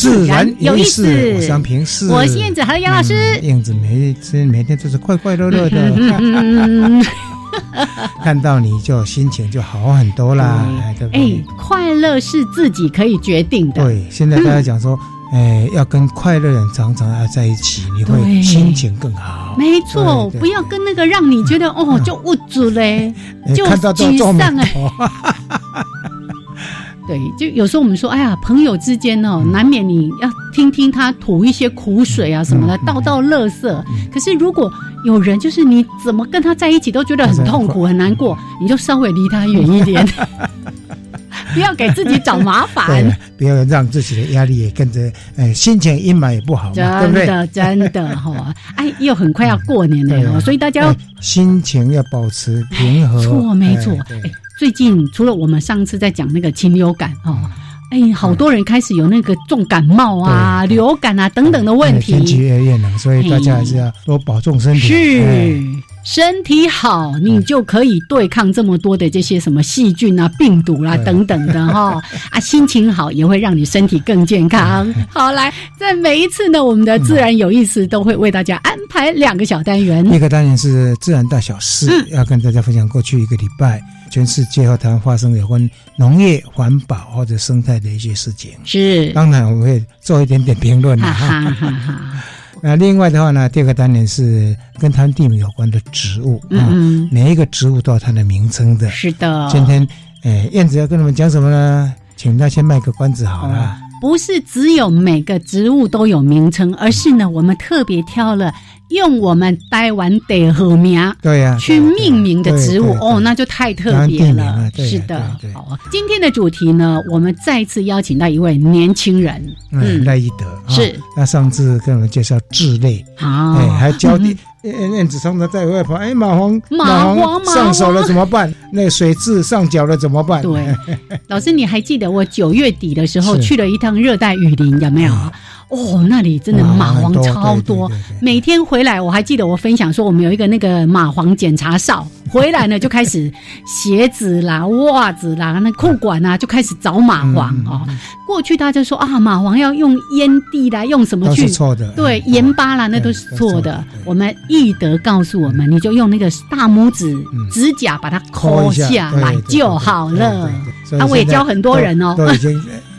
自然有意思。我想平视，我是燕子，还有杨老师。燕子每天每天都是快快乐乐的，看到你就心情就好很多啦。哎，快乐是自己可以决定的。对，现在大家讲说。哎，要跟快乐人常常要在一起，你会心情更好。没错，不要跟那个让你觉得哦就无助嘞，就沮丧哎。对，就有时候我们说，哎呀，朋友之间哦，难免你要听听他吐一些苦水啊什么的，倒倒乐色。可是如果有人就是你怎么跟他在一起都觉得很痛苦很难过，你就稍微离他远一点。不要给自己找麻烦，不要让自己的压力也跟着，呃，心情阴霾也不好，真的真的哈，哎，又很快要过年了，所以大家心情要保持平和。错，没错。哎，最近除了我们上次在讲那个禽流感哦，哎，好多人开始有那个重感冒啊、流感啊等等的问题。天气越越冷，所以大家还是要多保重身体。是。身体好，你就可以对抗这么多的这些什么细菌啊、病毒啦等等的哈 啊，心情好也会让你身体更健康。好，来，在每一次呢，我们的自然有意思都会为大家安排两个小单元。一个单元是自然大小事，要跟大家分享过去一个礼拜全世界和台湾发生有关农业、环保或者生态的一些事情。是，当然我会做一点点评论的哈。那另外的话呢，第二个单元是跟他们地名有关的植物嗯，每一个植物都有它的名称的。是的。今天，诶，燕子要跟你们讲什么呢？请他先卖个关子好了。不是只有每个植物都有名称，而是呢，我们特别挑了。用我们台湾的和名对呀去命名的植物哦，那就太特别了。是的，好，今天的主题呢，我们再次邀请到一位年轻人，嗯，赖一德是。那上次跟我们介绍智类，好，哎，还教你 燕燕子上次在外跑，哎，蚂蟥蚂蟥上手了怎么办？那水蛭上脚了怎么办？对，老师你还记得我九月底的时候去了一趟热带雨林，有没有？哦，那里真的蚂蟥超多，每天回来我还记得我分享说我们有一个那个蚂蟥检查哨，回来呢就开始鞋子啦、袜子啦、那裤管啊就开始找蚂蟥哦。过去大家说啊，蚂蟥要用烟蒂啦，用什么去？错的。对，盐巴啦，那都是错的。我们易德告诉我们，你就用那个大拇指指甲把它抠下来就好了。啊，我也教很多人哦。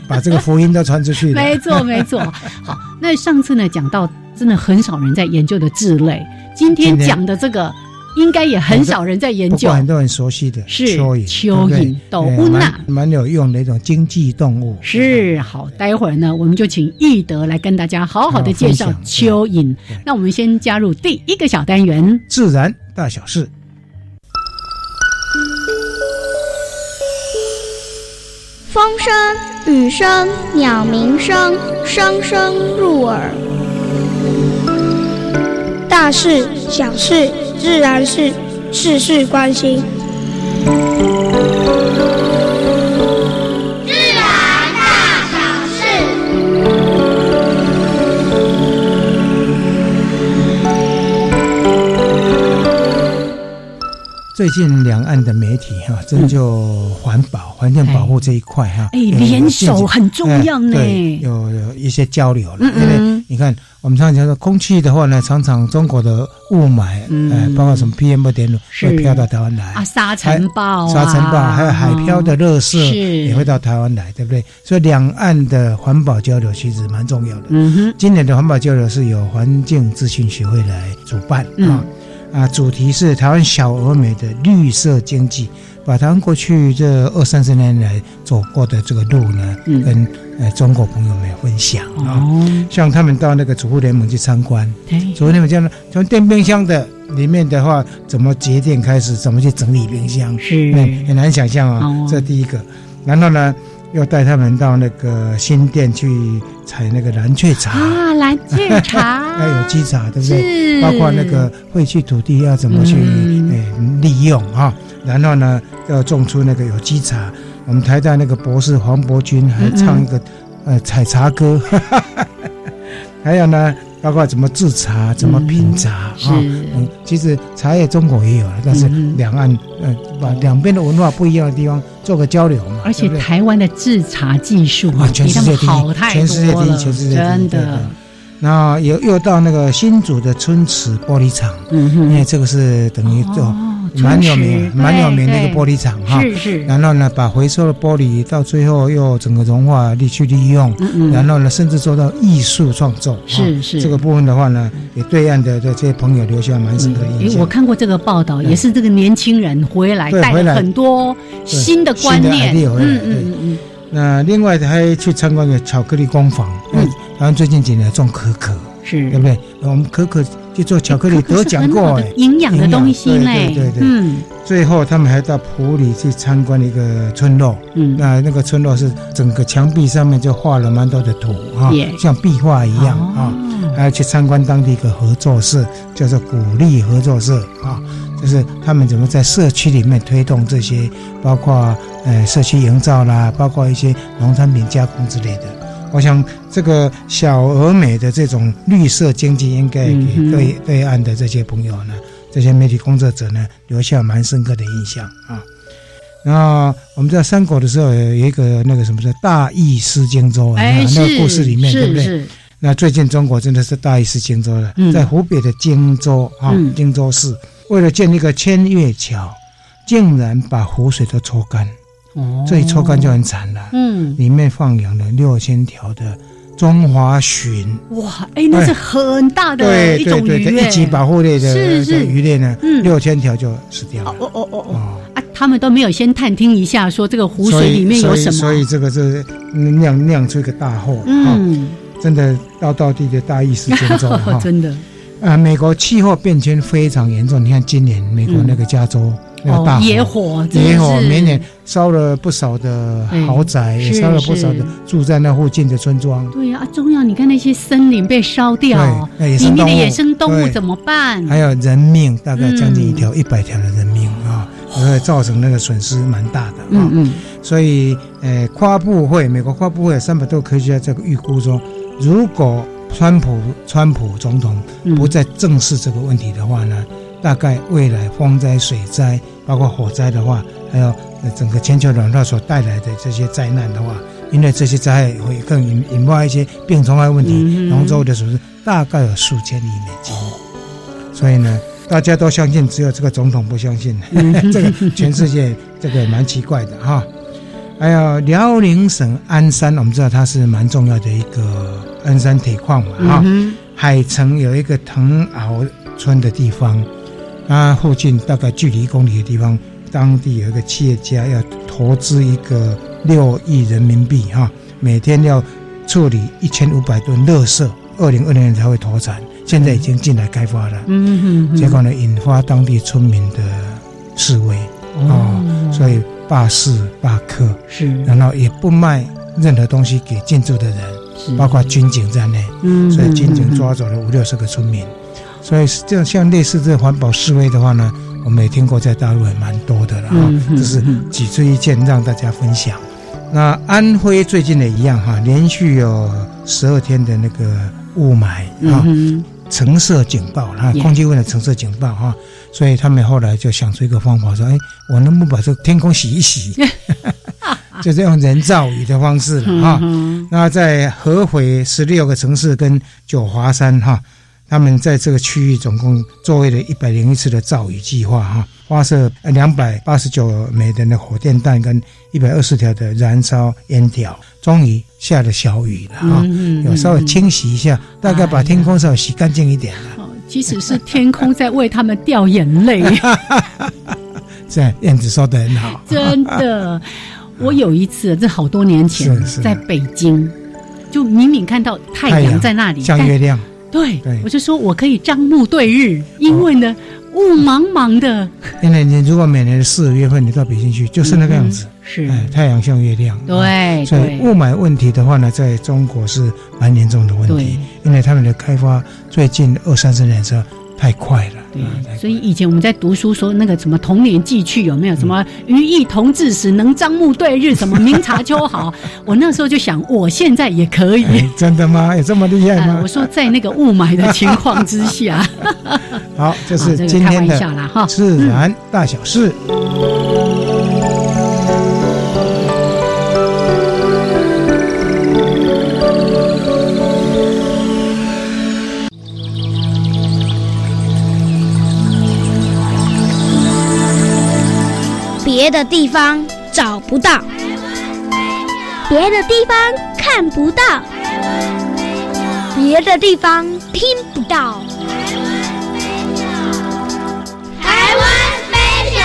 把这个福音都传出去。没错，没错。好，那上次呢讲到，真的很少人在研究的字类，今天讲的这个，应该也很少人在研究。很多人熟悉的是蚯蚓，蚯蚓，斗乌娜，蛮有用的一种经济动物。是好，待会儿呢，我们就请易德来跟大家好好的介绍蚯蚓。那我们先加入第一个小单元：自然大小事。风声、雨声、鸟鸣声，声声入耳。大事、小事、自然是，事事关心。最近两岸的媒体哈，真就环保、环境保护这一块哈，哎，联手很重要呢。对，有有一些交流了。因为你看，我们常常讲说，空气的话呢，常常中国的雾霾，哎，包括什么 PM 二点五会飘到台湾来啊，沙尘暴、沙尘暴，还有海漂的热色也会到台湾来，对不对？所以两岸的环保交流其实蛮重要的。嗯哼，今年的环保交流是由环境资讯学会来主办啊。啊，主题是台湾小而美的绿色经济，把台湾过去这二三十年来走过的这个路呢，跟呃中国朋友们分享啊。像他们到那个主妇联盟去参观，主妇联盟讲呢，从电冰箱的里面的话，怎么节电开始，怎么去整理冰箱，是很难想象啊。这第一个，然后呢？要带他们到那个新店去采那个蓝雀茶啊，蓝雀茶 要有机茶，对不对？包括那个废弃土地要怎么去诶利用啊？然后呢，要种出那个有机茶。我们台大那个博士黄伯君还唱一个呃采茶歌，还有呢。包括怎么制茶，怎么品茶啊？嗯，其实茶叶中国也有了，但是两岸呃，把两边的文化不一样的地方做个交流嘛。而且台湾的制茶技术啊，全世界第一，全世界第一，全世界第一，真的。然后又又到那个新竹的春池玻璃厂，嗯哼，因为这个是等于做。蛮有名，蛮有名的一个玻璃厂哈。是是。然后呢，把回收的玻璃到最后又整个融化利去利用。嗯嗯。然后呢，甚至做到艺术创作。是是。这个部分的话呢，给对岸的的这些朋友留下蛮深刻的印象。我看过这个报道，也是这个年轻人回来带了很多新的观念。嗯嗯嗯嗯。那另外还去参观个巧克力工坊。嗯。然后最近几年种可可。是。对不对？我们可可。去做巧克力得奖过 哎，营养的东西嘞，对对对，嗯。最后他们还到普里去参观一个村落，嗯，那那个村落是整个墙壁上面就画了蛮多的图啊，像壁画一样啊。还要去参观当地一个合作社，叫做鼓励合作社啊，就是他们怎么在社区里面推动这些，包括呃社区营造啦，包括一些农产品加工之类的。我想，这个小而美的这种绿色经济，应该给对对岸的这些朋友呢，这些媒体工作者呢，留下蛮深刻的印象啊。然后我们在三国的时候，有一个那个什么叫大义失荆州，哎，那个故事里面对不对？那最近中国真的是大意失荆州了，在湖北的荆州啊，荆州市为了建一个千月桥，竟然把湖水都抽干。哦，这一抽干就很惨了。嗯，里面放养了六千条的中华鲟。哇，哎，那是很大的一种鱼一级保护类的鱼类呢。嗯，六千条就死掉了。哦哦哦哦啊，他们都没有先探听一下，说这个湖水里面有什么。所以这个是酿酿出一个大祸。嗯，真的道道地的大意失荆州哈。真的。啊，美国气候变迁非常严重。你看今年美国那个加州。哦，野火，野火，明年烧了不少的豪宅，也烧了不少的住在那附近的村庄。对呀，中央你看那些森林被烧掉，里面的野生动物怎么办？还有人命，大概将近一条、一百条的人命啊，会造成那个损失蛮大的啊。嗯嗯。所以，呃，跨部会，美国跨部会三百多科学家这个预估中，如果川普川普总统不再正视这个问题的话呢？大概未来风灾、水灾，包括火灾的话，还有整个全球暖化所带来的这些灾难的话，因为这些灾害会更引引发一些病虫害问题，农作物的损失大概有数千亿美金。所以呢，大家都相信，只有这个总统不相信。这个全世界这个蛮奇怪的哈。还有辽宁省鞍山，我们知道它是蛮重要的一个鞍山铁矿嘛哈。海城有一个藤鳌村的地方。它附近大概距离一公里的地方，当地有一个企业家要投资一个六亿人民币哈，每天要处理一千五百吨垃圾，二零二零年才会投产，现在已经进来开发了。嗯嗯结果呢，引发当地村民的示威哦，所以罢市罢课是，然后也不卖任何东西给进驻的人，包括军警在内。嗯，所以军警抓走了五六十个村民。所以这样像类似这环保示威的话呢，我们也听过，在大陆也蛮多的了哈。这是举出一件让大家分享。那安徽最近也一样哈，连续有十二天的那个雾霾哈，橙色警报，哈，空气污染橙色警报哈，所以他们后来就想出一个方法，说，哎，我能不能把这个天空洗一洗？就是用人造雨的方式了哈。那在合肥十六个城市跟九华山哈，他们在这个区域总共作为了一百零一次的造雨计划哈，发射两百八十九枚的那火箭弹跟一百二十条的燃烧烟条，终于下了小雨了哈，有稍微清洗一下，大概把天空稍微洗干净一点了。其实是天空在为他们掉眼泪。这燕子说的很好，真的。我有一次，这好多年前，在北京，就明明看到太阳在那里，像月亮。对，我就说我可以张目对日，因为呢，雾茫茫的。因为你如果每年的四月份你到北京去，就是那个样子，是太阳像月亮。对，所以雾霾问题的话呢，在中国是蛮严重的问题，因为他们的开发最近二三十年是。太快了，对，所以以前我们在读书说那个什么童年寄去有没有？什么与意同志时能张目对日，什么明察秋毫，我那时候就想，我现在也可以，真的吗？有 这么厉害吗？我说在那个雾霾的情况之下，好，这是今天的自然大小事。别的地方找不到，别的地方看不到，别的地方听不到。台湾 special。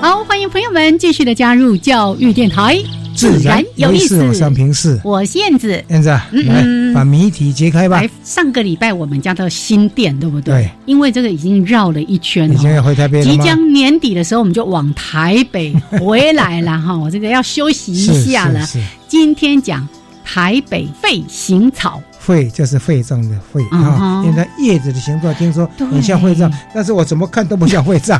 好，欢迎朋友们继续的加入教育电台。自然有意思，上平视。我是燕子，燕子，来把谜题揭开吧。上个礼拜我们家的新店，对不对？对。因为这个已经绕了一圈，已经要回台北即将年底的时候，我们就往台北回来了哈。我这个要休息一下了。今天讲台北肺行草。肺就是肺脏的肺啊，因为它叶子的形状听说很像肺脏，但是我怎么看都不像肺脏。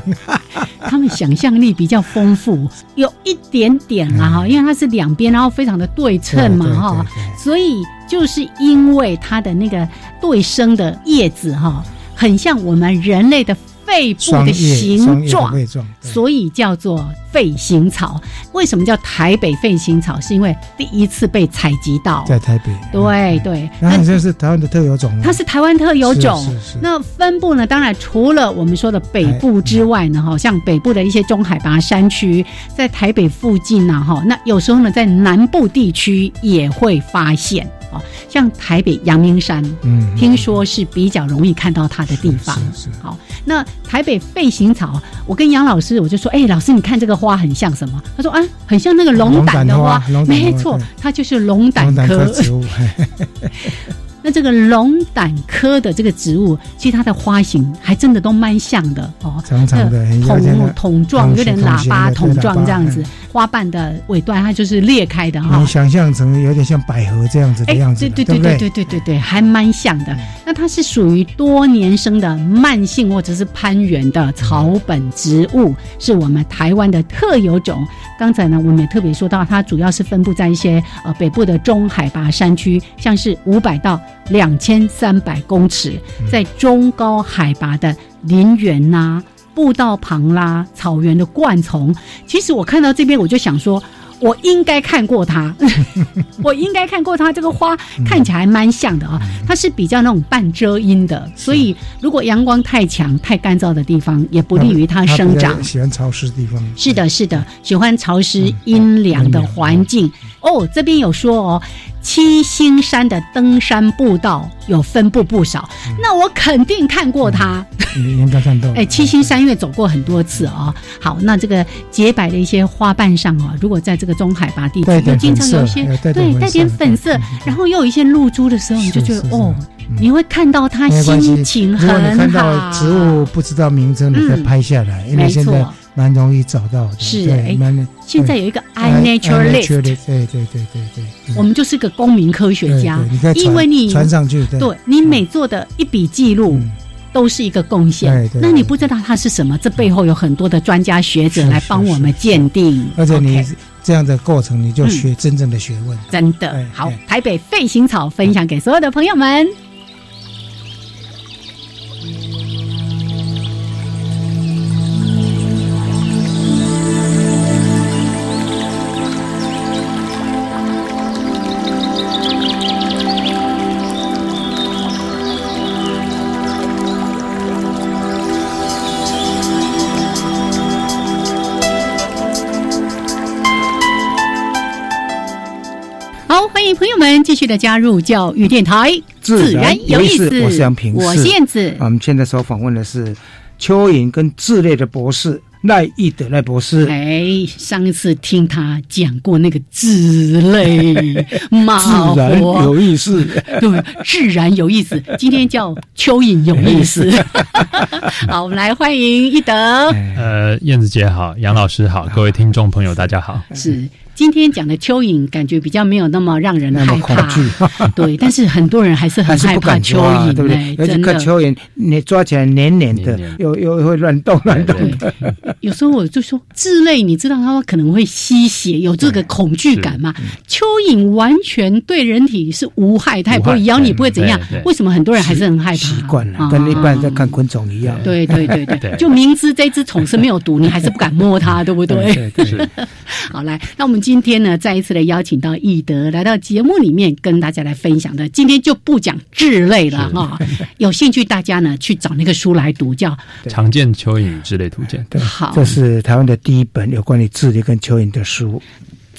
他们想象力比较丰富，有一点点啦哈，因为它是两边，然后非常的对称嘛哈，所以就是因为它的那个对生的叶子哈，很像我们人类的。肺部的形状，所以叫做肺形草。为什么叫台北肺形草？是因为第一次被采集到在台北。对对，那这是台湾的特有种。它是台湾特有种。那分布呢？当然除了我们说的北部之外呢，哈，像北部的一些中海拔山区，在台北附近呢，哈，那有时候呢，在南部地区也会发现。哦，像台北阳明山，嗯，听说是比较容易看到它的地方。好，那台北费行草，我跟杨老师我就说，哎，老师你看这个花很像什么？他说啊，很像那个龙胆的花，没错，它就是龙胆科植物。那这个龙胆科的这个植物，其实它的花型还真的都蛮像的哦，长长的，筒筒状，有点喇叭筒状这样子。花瓣的尾端，它就是裂开的哈。你想象成有点像百合这样子的样子，对对对对对对对，还蛮像的。那它是属于多年生的慢性或者是攀援的草本植物，是我们台湾的特有种。刚才呢，我们也特别说到，它主要是分布在一些呃北部的中海拔山区，像是五百到两千三百公尺，在中高海拔的林园呐、步道旁啦、草原的灌丛，其实我看到这边，我就想说。我应该看过它，我应该看过它。这个花看起来蛮像的啊，它是比较那种半遮阴的，所以如果阳光太强、太干燥的地方，也不利于它生长。喜欢潮湿的地方。是的，是的，喜欢潮湿阴凉的环境。哦，这边有说哦，七星山的登山步道有分布不少，那我肯定看过它。应该看到。哎，七星山因为走过很多次哦。好，那这个洁白的一些花瓣上哦，如果在这个中海拔地区，就经常有一些对带点粉色，然后又有一些露珠的时候，你就觉得哦，你会看到它心情很好。如果你看到植物不知道名称，你再拍下来，因为现在蛮容易找到的。是，哎，现在有一个 iNaturalist，对对对对对，我们就是个公民科学家，因为你传上去，对你每做的一笔记录。都是一个贡献。那你不知道它是什么，这背后有很多的专家学者来帮我们鉴定。而且你这样的过程，你就学真正的学问。真的好，台北废行草分享给所有的朋友们。们，继续的加入教育电台，自然有意思。我是杨平，我燕子。我们现在所访问的是蚯蚓跟智类的博士赖义德赖博士。哎，上一次听他讲过那个智类，自然有意思，对，自然有意思。今天叫蚯蚓有意思。好，我们来欢迎义德。呃，燕子姐好，杨老师好，各位听众朋友大家好。是。今天讲的蚯蚓，感觉比较没有那么让人害怕，对。但是很多人还是很害怕蚯蚓，对不对？而且看蚯蚓，你抓起来黏黏的，又又会乱动乱动。有时候我就说，稚类，你知道它可能会吸血，有这个恐惧感吗？蚯蚓完全对人体是无害，它也不会咬你，不会怎样。为什么很多人还是很害怕？习惯了，跟一般人在看昆虫一样。对对对 对，就明知这只虫是没有毒，你还是不敢摸它，对不对？好，来，那我们今天呢，再一次的邀请到易德来到节目里面，跟大家来分享的。今天就不讲智类了哈，有兴趣大家呢去找那个书来读，叫《常见蚯蚓之类图鉴》。对，好，这是台湾的第一本有关于智类跟蚯蚓的书。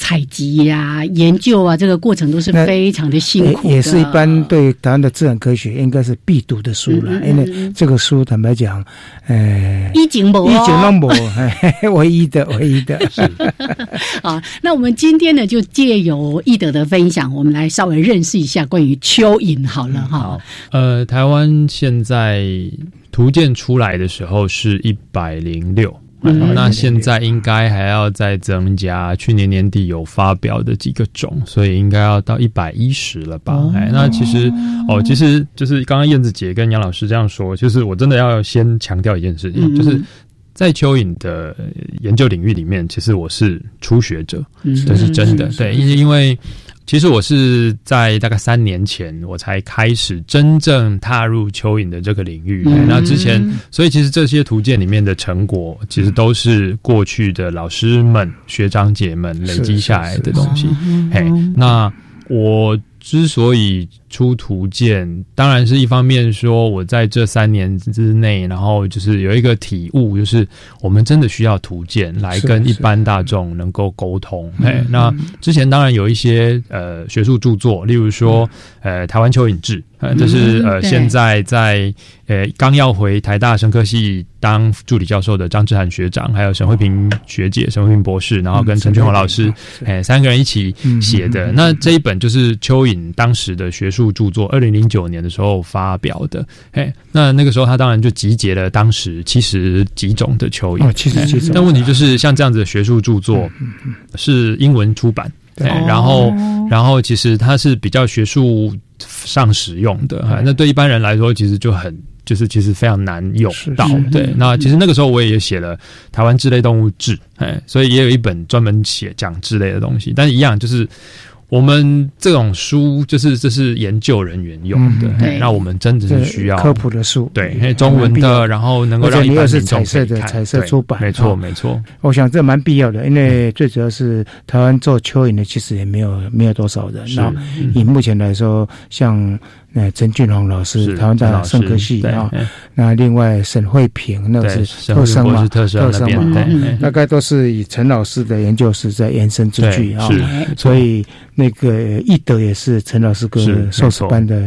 采集呀、研究啊，这个过程都是非常的辛苦也是一般对台湾的自然科学应该是必读的书了。因为这个书坦白讲，呃，一景博，一景那么唯一的、唯一的。好，那我们今天呢，就借由易德的分享，我们来稍微认识一下关于蚯蚓。好了哈，呃，台湾现在图鉴出来的时候是一百零六。那现在应该还要再增加，去年年底有发表的几个种，所以应该要到一百一十了吧？哎，那其实哦，其实就是刚刚燕子姐跟杨老师这样说，就是我真的要先强调一件事情，就是在蚯蚓的研究领域里面，其实我是初学者，这是真的。对，因因为。其实我是在大概三年前，我才开始真正踏入蚯蚓的这个领域。那之前，所以其实这些图鉴里面的成果，其实都是过去的老师们、学长姐们累积下来的东西。嘿，那我。之所以出图鉴，当然是一方面说，我在这三年之内，然后就是有一个体悟，就是我们真的需要图鉴来跟一般大众能够沟通。哎，那之前当然有一些呃学术著作，例如说呃台湾蚯蚓志。呃，这是呃，现在在呃刚要回台大生科系当助理教授的张志涵学长，还有沈慧平学姐、沈慧平博士，然后跟陈俊华老师，哎，三个人一起写的。那这一本就是蚯蚓当时的学术著作，二零零九年的时候发表的。哎，那那个时候他当然就集结了当时七十几种的蚯蚓，七十几种。但问题就是像这样子的学术著作是英文出版，对，然后然后其实它是比较学术。上使用的哈，那对一般人来说，其实就很就是其实非常难用到。对，那其实那个时候我也写了台湾智类动物志，哎，所以也有一本专门写讲智类的东西，但是一样就是。我们这种书就是这是研究人员用的，那我们真的是需要科普的书，对，中文的，然后能够让一般是彩色的彩色出版，没错没错。我想这蛮必要的，因为最主要是台湾做蚯蚓的其实也没有没有多少人，那以目前来说，像。那陈俊宏老师，台湾大学生科系啊，那另外沈慧平，那是特生嘛，特生嘛，大概都是以陈老师的研究室在延伸出去啊，所以那个易德也是陈老师跟硕士班的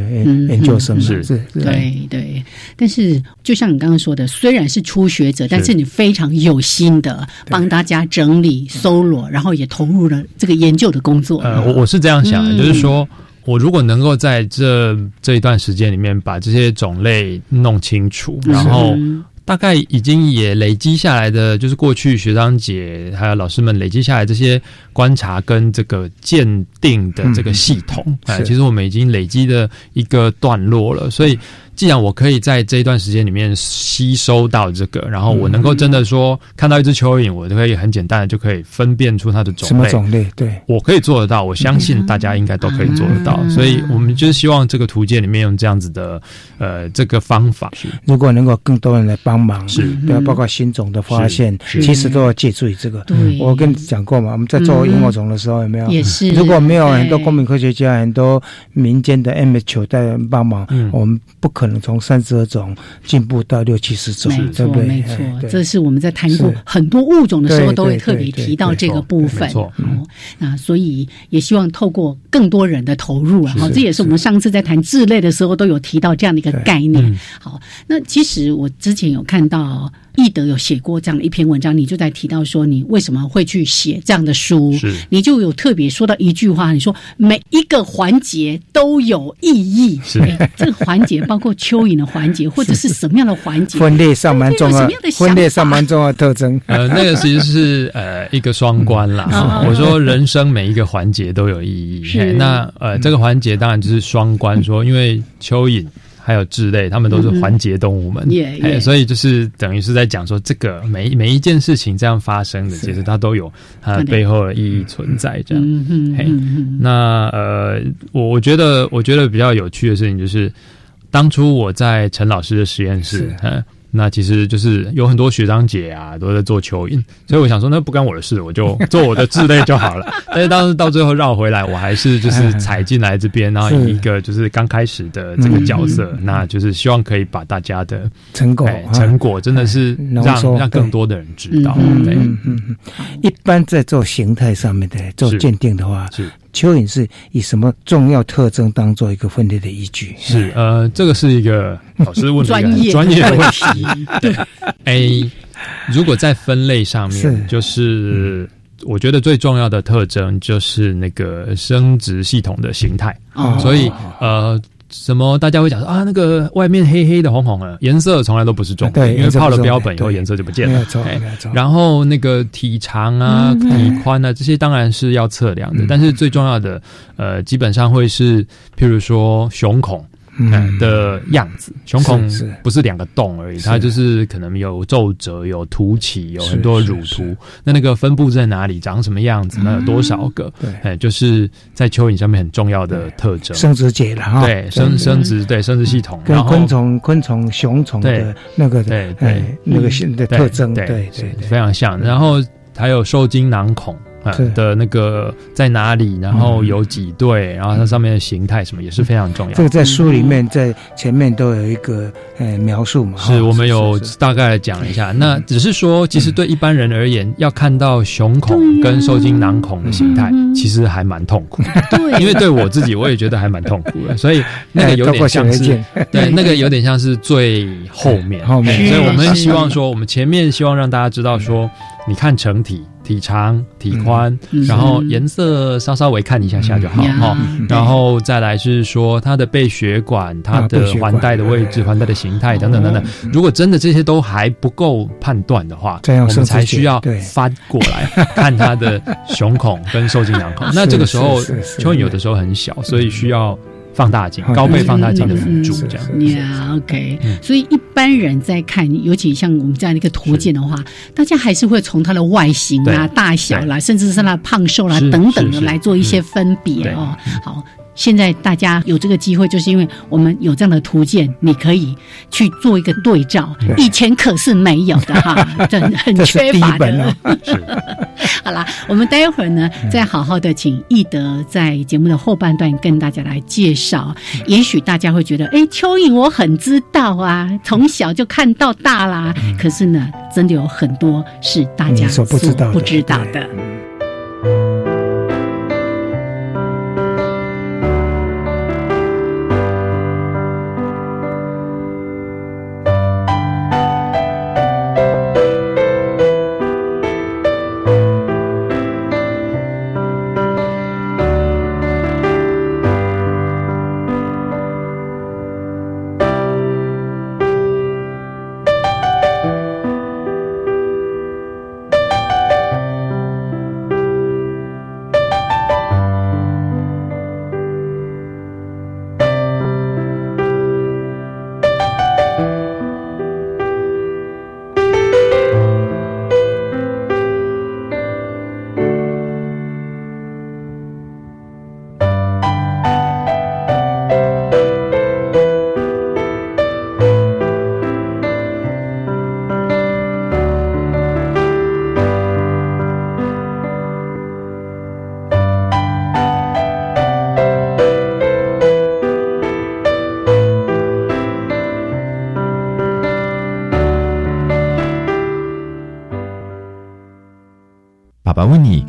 研究生，是。是，对对。但是就像你刚刚说的，虽然是初学者，但是你非常有心的帮大家整理、搜罗，然后也投入了这个研究的工作。呃，我我是这样想的，就是说。我如果能够在这这一段时间里面把这些种类弄清楚，然后大概已经也累积下来的，就是过去学长姐还有老师们累积下来这些观察跟这个鉴定的这个系统，哎，其实我们已经累积的一个段落了。所以既然我可以在这一段时间里面吸收到这个，然后我能够真的说看到一只蚯蚓，我就可以很简单的就可以分辨出它的种类。什么种类？对，我可以做得到，我相信大家应该都可以做得到。所以我们就是希望这个图鉴里面用这样子的呃这个方法，如果能够更多人来帮忙，是对，包括新种的发现，其实都要借助于这个。对，我跟你讲过嘛，我们在做萤火虫的时候有没有？也是。如果没有很多公民科学家、很多民间的 M H 在帮忙，我们不可能从三十二种进步到六七十种，对不对？没错，这是我们在谈过很多物种的时候都会特别提到这个部分。错，那所以也希望透过更多人的投入，好，这也是我们上次在谈智类的时候都有提到这样的一个概念。好，那其实我之前有看到。易德有写过这样的一篇文章，你就在提到说你为什么会去写这样的书，你就有特别说到一句话，你说每一个环节都有意义，是。这个环节包括蚯蚓的环节 或者是什么样的环节，分裂上蛮重要，分裂上蛮重要的特征。呃，那个其实是呃一个双关啦。我说人生每一个环节都有意义，那呃这个环节当然就是双关，说因为蚯蚓。还有智类，他们都是环节动物们，所以就是等于是在讲说，这个每每一件事情这样发生的，其实它都有它背后的意义存在。这样，嘿，那呃，我我觉得我觉得比较有趣的事情就是，当初我在陈老师的实验室，嗯。那其实就是有很多学长姐啊都在做蚯蚓，所以我想说那不干我的事，我就 做我的志类就好了。但是当时到最后绕回来，我还是就是踩进来这边，然后以一个就是刚开始的这个角色，那就是希望可以把大家的成果成果真的是让让更多的人知道。对，嗯嗯，一般在做形态上面的做鉴定的话是。蚯蚓是以什么重要特征当做一个分类的依据？是呃，这个是一个老师问专业专业的问题。对，A，如果在分类上面，就是我觉得最重要的特征就是那个生殖系统的形态。所以呃。什么？大家会讲说啊，那个外面黑黑的、红红的颜色，从来都不是重点，因为泡了标本以后颜色就不见了。然后那个体长啊、体宽啊，这些当然是要测量的，但是最重要的，呃，基本上会是，譬如说胸孔。嗯。的样子，胸孔不是两个洞而已，它就是可能有皱褶、有凸起、有很多乳突。那那个分布在哪里，长什么样子，那有多少个？对，哎，就是在蚯蚓上面很重要的特征。生殖节了哈，对，生生殖对生殖系统，跟昆虫、昆虫、雄虫的那个对对。那个新的特征，对对对，非常像。然后还有受精囊孔。的那个在哪里？然后有几对？然后它上面的形态什么也是非常重要。这个在书里面在前面都有一个呃描述嘛。是我们有大概讲一下。那只是说，其实对一般人而言，要看到雄孔跟受精囊孔的形态，其实还蛮痛苦。对，因为对我自己，我也觉得还蛮痛苦的。所以那个有点像是对那个有点像是最后面。后面，所以我们希望说，我们前面希望让大家知道说，你看成体。体长、体宽，然后颜色稍稍微看一下下就好哈。然后再来是说它的背血管、它的环带的位置、环带的形态等等等等。如果真的这些都还不够判断的话，我们才需要翻过来看它的 胸孔跟受精囊孔。那这个时候蚯蚓有的时候很小，所以需要。放大镜，高倍放大镜的辅助，这样。呀，OK。所以一般人在看，尤其像我们这样的一个图鉴的话，大家还是会从它的外形啊、大小啦，甚至是它胖瘦啦等等的来做一些分别哦。好。现在大家有这个机会，就是因为我们有这样的图鉴，你可以去做一个对照。以前可是没有的哈，这很缺乏的。是。好啦，我们待会儿呢，再好好的请易德在节目的后半段跟大家来介绍。也许大家会觉得，哎，蚯蚓我很知道啊，从小就看到大啦。可是呢，真的有很多是大家所不知道不知道的。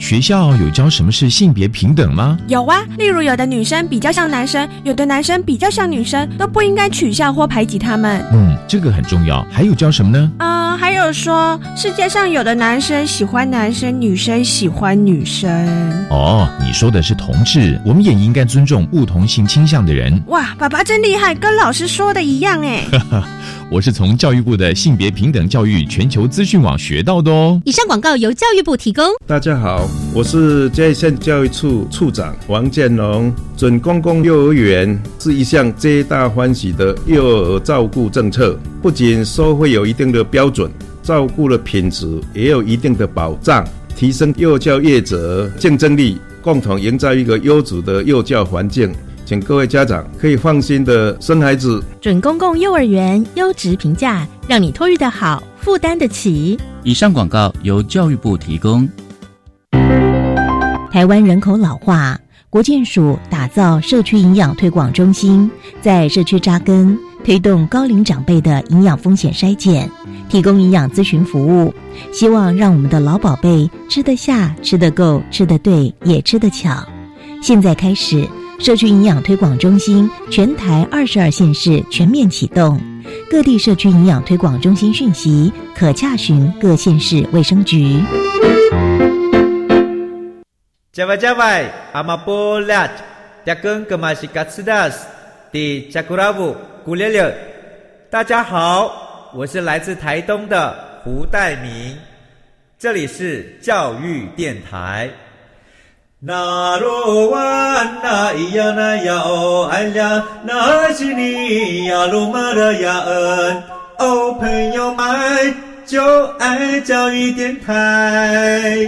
学校有教什么是性别平等吗？有啊，例如有的女生比较像男生，有的男生比较像女生，都不应该取笑或排挤他们。嗯，这个很重要。还有教什么呢？嗯，还有说世界上有的男生喜欢男生，女生喜欢女生。哦，你说的是同志，我们也应该尊重不同性倾向的人。哇，爸爸真厉害，跟老师说的一样哎。我是从教育部的性别平等教育全球资讯网学到的哦。以上广告由教育部提供。大家好，我是嘉义县教育处处长王建龙。准公共幼儿园是一项皆大欢喜的幼儿照顾政策，不仅收费有一定的标准，照顾的品质也有一定的保障，提升幼教业者竞争力，共同营造一个优质的幼教环境。请各位家长可以放心的生孩子。准公共幼儿园优质评价，让你托育的好，负担得起。以上广告由教育部提供。台湾人口老化，国健署打造社区营养推广中心，在社区扎根，推动高龄长辈的营养风险筛检，提供营养咨询服务，希望让我们的老宝贝吃得下、吃得够、吃得对，也吃得巧。现在开始。社区营养推广中心全台二十二县市全面启动，各地社区营养推广中心讯息可洽询各县市卫生局。加外加外，阿玛波拉，扎根格玛西卡斯达斯，迪加古拉布古列列。大家好，我是来自台东的胡代明，这里是教育电台。那罗哇那咿呀那呀哦哎呀，那是你呀鲁玛的呀恩哦，朋友们就爱教育电台。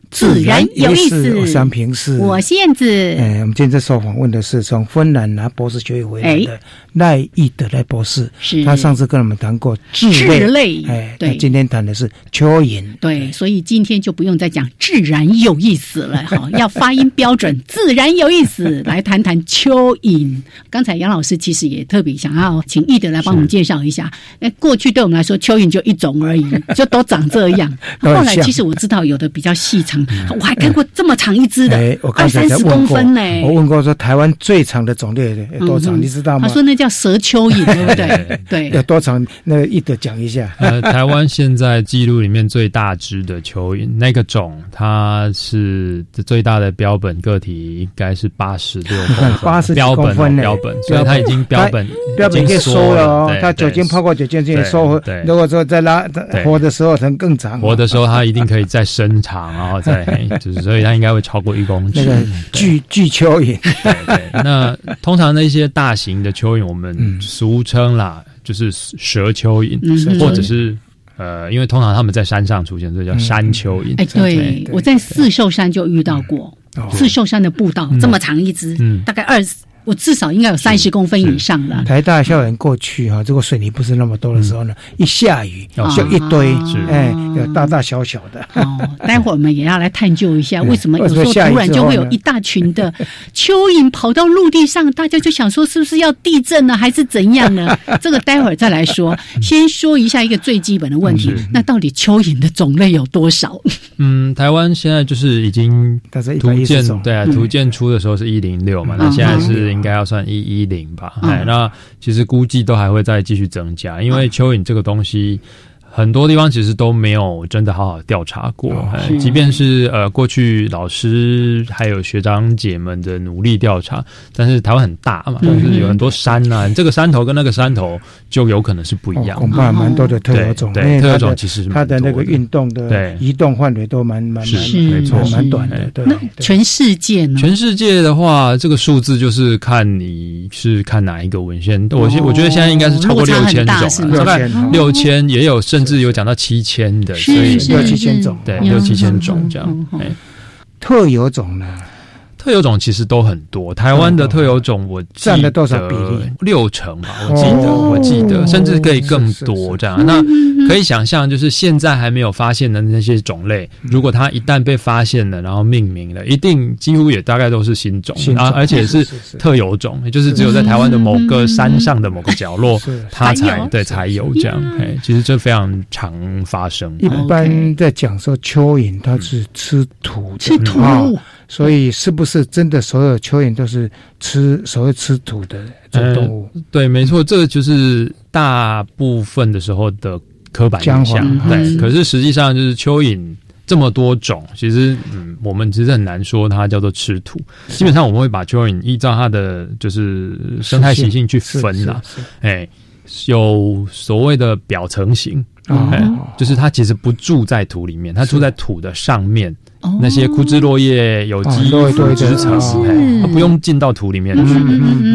自然有意思，我是平视，我是燕子。哎，我们今天在受访问的是从芬兰拿博士学位回来的赖义德赖博士。是，他上次跟我们谈过智类，哎，对，今天谈的是蚯蚓。对，所以今天就不用再讲自然有意思了哈，要发音标准，自然有意思。来谈谈蚯蚓。刚才杨老师其实也特别想要请义德来帮我们介绍一下。那过去对我们来说，蚯蚓就一种而已，就都长这样。后来其实我知道有的比较细长。我还看过这么长一只的，二三十公分呢。我问过说，台湾最长的种类有多长？你知道吗？他说那叫蛇蚯蚓，对不对？对，有多长？那个一德讲一下。呃，台湾现在记录里面最大只的蚯蚓，那个种它是最大的标本个体应该是八十六公分，八十标本标本，所以它已经标本标本可以收了哦。它酒精泡过酒精就收。对，如果说在拉活的时候，能更长。活的时候，它一定可以再伸长，然后再。就是，所以它应该会超过一公尺。那个巨巨蚯蚓，对对。那通常那些大型的蚯蚓，我们俗称啦，就是蛇蚯蚓，或者是呃，因为通常他们在山上出现，所以叫山蚯蚓。哎，对，我在四秀山就遇到过，四秀山的步道这么长一只，大概二十。我至少应该有三十公分以上了。台大校园过去哈，这个水泥不是那么多的时候呢，一下雨就一堆，哎，有大大小小的。哦，待会儿我们也要来探究一下，为什么有时候突然就会有一大群的 蚯蚓跑到陆地上，大家就想说是不是要地震呢，还是怎样呢？这个待会儿再来说。先说一下一个最基本的问题，那到底蚯蚓的种类有多少？嗯，台湾现在就是已经图鉴对啊，图鉴出的时候是一零六嘛，那现在是。应该要算一一零吧，哎，那其实估计都还会再继续增加，因为蚯蚓这个东西。很多地方其实都没有真的好好调查过，即便是呃过去老师还有学长姐们的努力调查，但是台湾很大嘛，就是有很多山呐，这个山头跟那个山头就有可能是不一样。恐怕蛮多的特有种，对特有种其实它的那个运动的移动范围都蛮蛮蛮没错，蛮短的。对，那全世界呢？全世界的话，这个数字就是看你是看哪一个文献。我我觉得现在应该是超过六千种，大概六千也有甚。甚至有讲到七千的，所以六七千种，对，六七千种这样。特有种呢？特有种其实都很多，台湾的特有种我占了多少比例？六成吧，我记得，我记得，甚至可以更多这样。那可以想象，就是现在还没有发现的那些种类，如果它一旦被发现了，然后命名了，一定几乎也大概都是新种，啊，而且 是特有种，也就是只有在台湾的某个山上的某个角落，它才对才有这样。哎，其实这非常常发生。一般在讲说蚯蚓，它是吃土，吃土。所以，是不是真的所有蚯蚓都是吃所谓吃土的这种动物？对，没错，这个就是大部分的时候的刻板印象。对，可是实际上就是蚯蚓这么多种，其实嗯，我们其实很难说它叫做吃土。基本上我们会把蚯蚓依照它的就是生态习性去分啦。哎，有所谓的表层型，哎，就是它其实不住在土里面，它住在土的上面。那些枯枝落叶、有机腐殖层，它不用进到土里面去，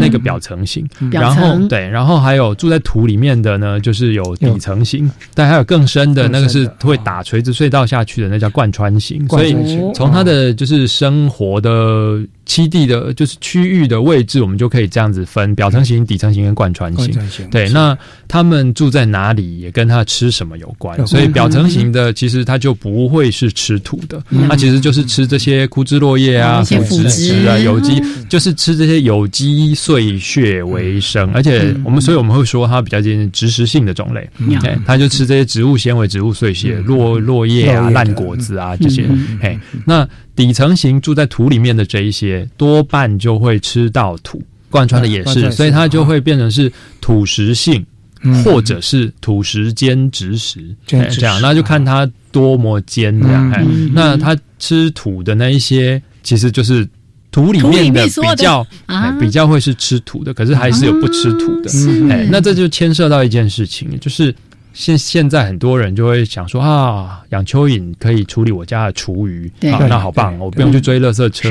那个表层型。然后对，然后还有住在土里面的呢，就是有底层型。但还有更深的那个是会打垂直隧道下去的，那叫贯穿型。所以从它的就是生活的。栖地的就是区域的位置，我们就可以这样子分表层型、底层型跟贯穿型。对，那他们住在哪里，也跟他吃什么有关。所以表层型的其实它就不会是吃土的，它其实就是吃这些枯枝落叶啊、腐殖质啊、有机，就是吃这些有机碎屑为生。而且我们，所以我们会说它比较接近植食性的种类。对，它就吃这些植物纤维、植物碎屑、落落叶啊、烂果子啊这些。嘿，那。底层型住在土里面的这一些，多半就会吃到土，贯穿的也是，所以它就会变成是土食性，或者是土食兼植食，这样，那就看它多么尖这样。那它吃土的那一些，其实就是土里面的比较，比较会是吃土的，可是还是有不吃土的。哎，那这就牵涉到一件事情，就是。现现在很多人就会想说啊，养蚯蚓可以处理我家的厨余，啊，那好棒，我不用去追垃圾车，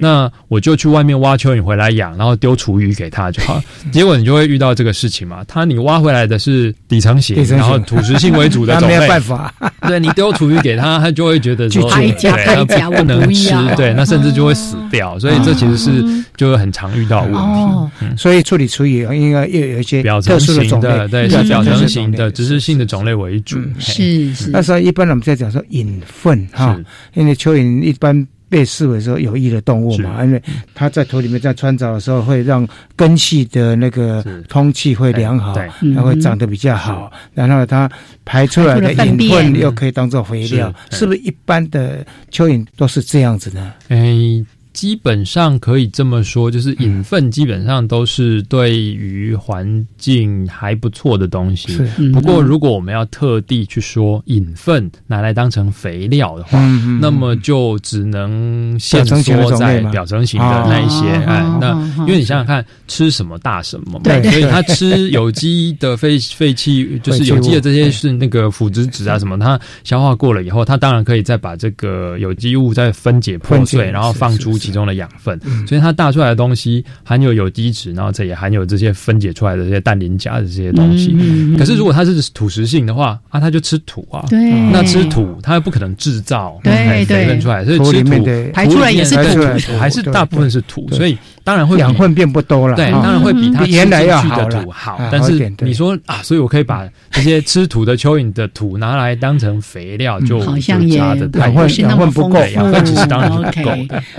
那我就去外面挖蚯蚓回来养，然后丢厨余给他就好。结果你就会遇到这个事情嘛，他你挖回来的是底层型，然后土食性为主的 种类，没有办法。对你丢厨余给他，他就会觉得说，对，他不能吃，对，那甚至就会死掉。所以这其实是就会很常遇到问题。所以处理厨余应该又有一些表层型的，对，是表层型的，只是。性的种类为主，是是。那时候一般我们在讲说引粪哈，因为蚯蚓一般被视为说有益的动物嘛，因为它在土里面在穿凿的时候会让根系的那个通气会良好，它会长得比较好，然后它排出来的引粪又可以当做肥料，是不是一般的蚯蚓都是这样子呢？哎。基本上可以这么说，就是引粪基本上都是对于环境还不错的东西。不过，如果我们要特地去说引粪拿来当成肥料的话，那么就只能限缩在表层型的那一些。哎，那因为你想想看，吃什么大什么嘛。对，所以它吃有机的废废弃，就是有机的这些是那个腐殖质啊什么，它消化过了以后，它当然可以再把这个有机物再分解破碎，然后放出。其中的养分，所以它大出来的东西含有有机质，然后这也含有这些分解出来的这些氮磷钾的这些东西。可是如果它是土食性的话，啊，它就吃土啊。对，那吃土，它又不可能制造对对。分出来，所以吃土排出来也是土，还是大部分是土，所以当然会养分变不多了。对，当然会比它原来要好的土好。但是你说啊，所以我可以把这些 吃土的蚯蚓的土拿来当成肥料，就好像也养分养分不够，养分其实当然够。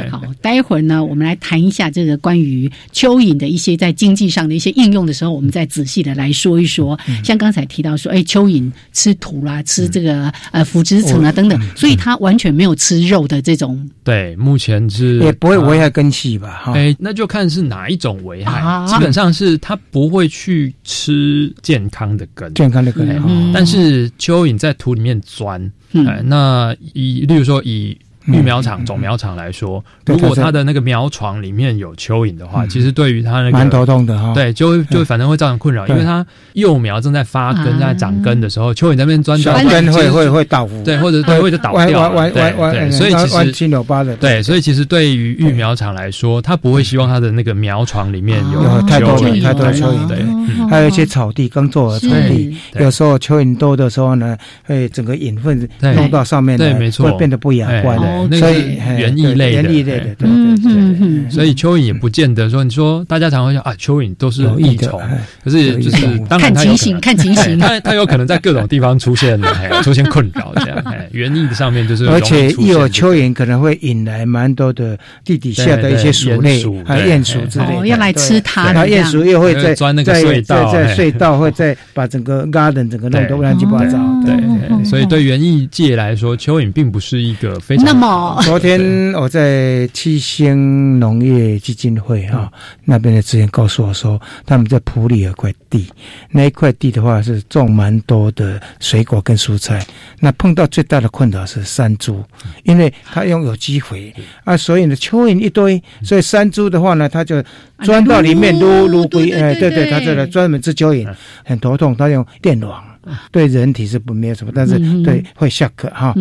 好，待会儿呢，我们来谈一下这个关于蚯蚓的一些在经济上的一些应用的时候，我们再仔细的来说一说。像刚才提到说，哎，蚯蚓吃土啦，吃这个呃腐殖层啊等等，所以它完全没有吃肉的这种。对，目前是也不会危害根系吧？哈哎，那就看是哪一种危害。基本上是它不会去吃健康的根，健康的根。但是蚯蚓在土里面钻，哎，那以例如说以。育苗场、种苗场来说，如果它的那个苗床里面有蚯蚓的话，其实对于它那个蛮头痛的哈。对，就会就反正会造成困扰，因为它幼苗正在发根、在长根的时候，蚯蚓在那边钻，根会会会倒伏，对，或者对，会就倒掉，对对。所以其实七扭八的，对，所以其实对于育苗场来说，它不会希望它的那个苗床里面有太多太多蚯蚓。对，还有一些草地刚做的草地，有时候蚯蚓多的时候呢，会整个引粪弄到上面，对，没错，会变得不雅观。的。那个园艺类的，园艺类的，对对对。所以蚯蚓也不见得说，你说大家常会想啊，蚯蚓都是益虫，可是就是当然看情形，看情形，它它有可能在各种地方出现 出现困扰这样。园艺的上面就是，而且一有蚯蚓可能会引来蛮多的地底下的一些鼠类，还有鼹鼠之类，要来吃它。然后鼹鼠又会在钻那个隧道，在隧道会再把整个 garden 整个弄得乱七八糟。对，所以对园艺界来说，蚯蚓并不是一个非常。那么，昨天我在七星农业基金会哈那边的职员告诉我说，他们在普里有块地，那一块地的话是种蛮多的水果跟蔬菜。那碰到最大的困扰是山猪，因为它用有机肥啊，所以呢蚯蚓一堆，所以山猪的话呢，它就钻到里面撸撸龟，哎，对对，它这个专门吃蚯蚓，很头痛，它用电网。对人体是不没有什么，但是对会下课哈。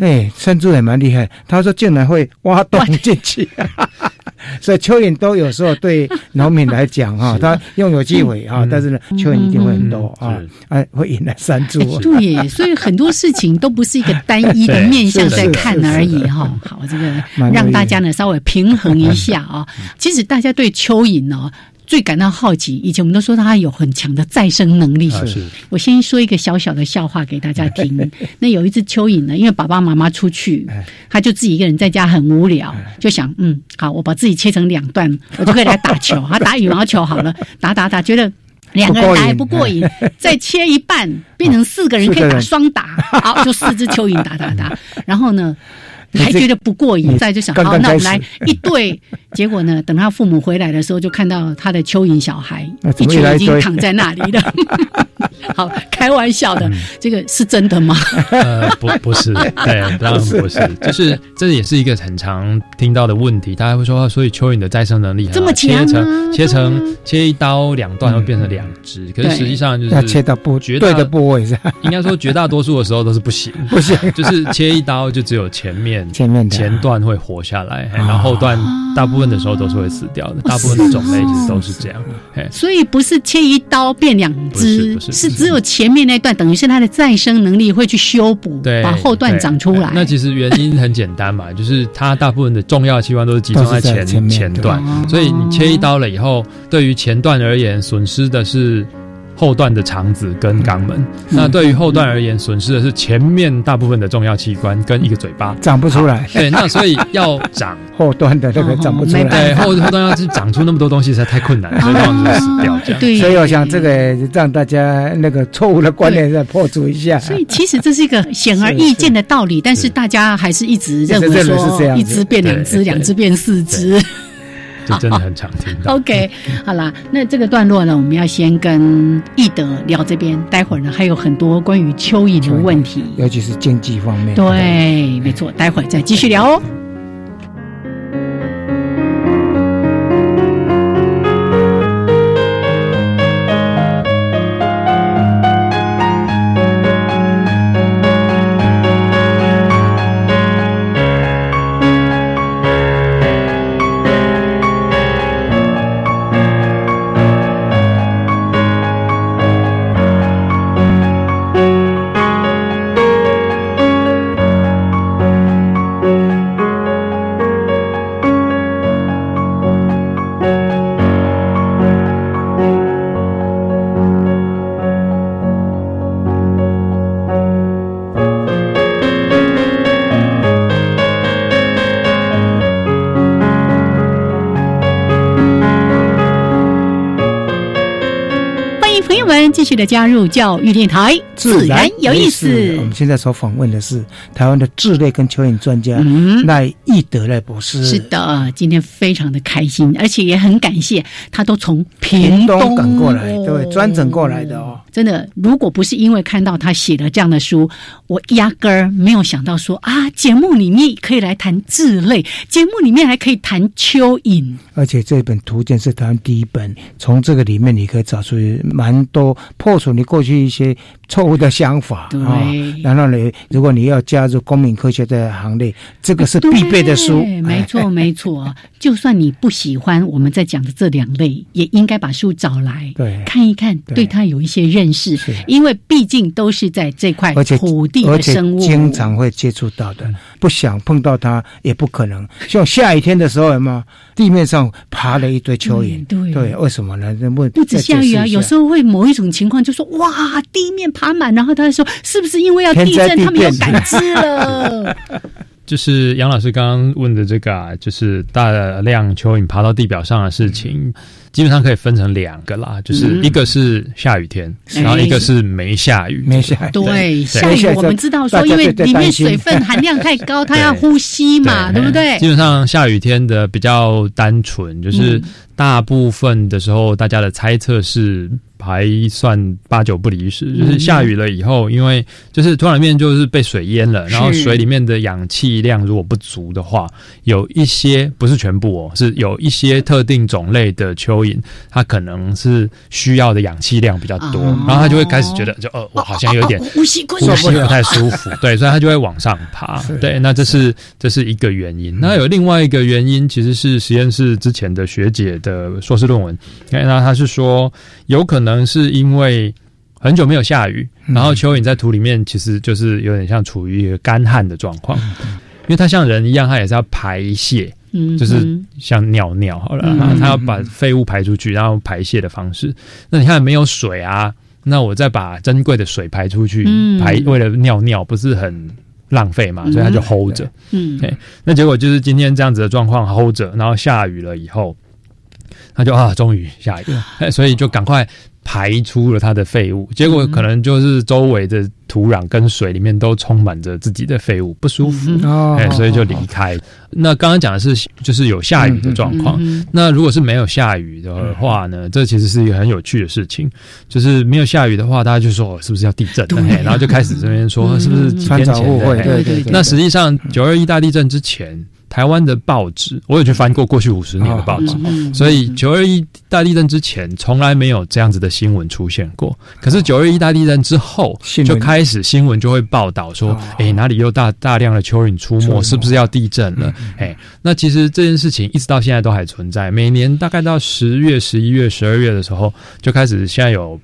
哎，山猪也蛮厉害，他说竟然会挖 洞进去，所以蚯蚓都有时候对农民来讲哈，他用有机会哈，但是呢，蚯蚓一定会很多啊，哎，会引来山猪。对，所以很多事情都不是一个单一的面向在看而已哈。好，这个让大家呢稍微平衡一下啊。其实大家对蚯蚓呢。最感到好奇，以前我们都说它有很强的再生能力。是，我先说一个小小的笑话给大家听。那有一只蚯蚓呢，因为爸爸妈妈出去，他就自己一个人在家很无聊，就想，嗯，好，我把自己切成两段，我就可以来打球，他打羽毛球好了，打打打，觉得两个人打还不过瘾，再切一半，变成四个人可以打双打，好，就四只蚯蚓打打打，然后呢？还觉得不过瘾，再就想好，那我们来一对。结果呢，等他父母回来的时候，就看到他的蚯蚓小孩一群已经躺在那里了。好，开玩笑的，这个是真的吗？呃，不，不是，对，当然不是，就是这也是一个很常听到的问题。大家会说，所以蚯蚓的再生能力这么强，切成切成切一刀两段会变成两只，可是实际上就是切到不绝对的部位，应该说绝大多数的时候都是不行，不行，就是切一刀就只有前面。前面前段会活下来，然后后段大部分的时候都是会死掉的。大部分的种类其实都是这样。所以不是切一刀变两只，不是只有前面那段，等于是它的再生能力会去修补，把后段长出来。那其实原因很简单嘛，就是它大部分的重要器官都是集中在前前段，所以你切一刀了以后，对于前段而言，损失的是。后段的肠子跟肛门，那对于后段而言，损失的是前面大部分的重要器官跟一个嘴巴，长不出来。对，那所以要长 后段的那个长不出来。对，后后段要是长出那么多东西，实在太困难，所以往往就死掉。这样，对。所以我想这个让大家那个错误的观念再破除一下。所以其实这是一个显而易见的道理，但是大家还是一直认为说一只变两只，两只变四只。这真的很常听到。OK，好啦，那这个段落呢，我们要先跟易德聊这边，待会儿呢还有很多关于蚯蚓的问题，尤其是经济方面。对，没错，待会儿再继续聊哦。续的加入教育电台，自然有意思。我们现在所访问的是台湾的智类跟蚯蚓专家赖义德赖博士。是的，今天非常的开心，而且也很感谢他都从屏东赶过来，对，专程过来的哦。真的，如果不是因为看到他写了这样的书，我压根儿没有想到说啊，节目里面可以来谈字类，节目里面还可以谈蚯蚓。而且这本图鉴是台湾第一本，从这个里面你可以找出蛮多。破除你过去一些错误的想法啊，然后呢，如果你要加入公民科学的行列，这个是必备的书。没错，没错。就算你不喜欢我们在讲的这两类，也应该把书找来看一看，对他有一些认识。因为毕竟都是在这块土地的生物，经常会接触到的。不想碰到它也不可能。像下雨天的时候，有没有地面上爬了一堆蚯蚓？对对，为什么呢？不不止下雨啊，有时候会某一种情况，就说哇，地面爬满，然后他说是不是因为要地震，他们有感知了？就是杨老师刚刚问的这个啊，就是大量蚯蚓爬到地表上的事情。基本上可以分成两个啦，就是一个是下雨天，然后一个是没下雨。没下雨。对，下雨我们知道说，因为里面水分含量太高，它要呼吸嘛，对不对？基本上下雨天的比较单纯，就是大部分的时候，大家的猜测是还算八九不离十，就是下雨了以后，因为就是土壤面就是被水淹了，然后水里面的氧气量如果不足的话，有一些不是全部哦，是有一些特定种类的蚯。蚯蚓，它可能是需要的氧气量比较多，然后他就会开始觉得，就呃，我好像有点呼吸呼吸不太舒服，对，所以他就会往上爬。对，那这是。这是一个原因。那有另外一个原因，其实是实验室之前的学姐的硕士论文，那他是说，有可能是因为很久没有下雨，然后蚯蚓在土里面其实就是有点像处于一个干旱的状况，因为它像人一样，它也是要排泄。嗯，就是像尿尿好了，他要把废物排出去，然后排泄的方式。那你看没有水啊，那我再把珍贵的水排出去，排为了尿尿不是很浪费嘛？所以他就 hold 着。嗯，那结果就是今天这样子的状况 hold 着，然后下雨了以后，他就啊，终于下雨了，所以就赶快。排出了它的废物，结果可能就是周围的土壤跟水里面都充满着自己的废物，不舒服，哎，所以就离开。那刚刚讲的是就是有下雨的状况，那如果是没有下雨的话呢？这其实是一个很有趣的事情，就是没有下雨的话，大家就说是不是要地震了？然后就开始这边说是不是几天前？对对对。那实际上九二一大地震之前。台湾的报纸，我有去翻过过去五十年的报纸，所以九二一大地震之前从来没有这样子的新闻出现过。可是九二一大地震之后，就开始新闻就会报道说，哎，哪里又大大量的蚯蚓出没，是不是要地震了？哎，那其实这件事情一直到现在都还存在。每年大概到十月、十一月、十二月的时候，就开始现在有。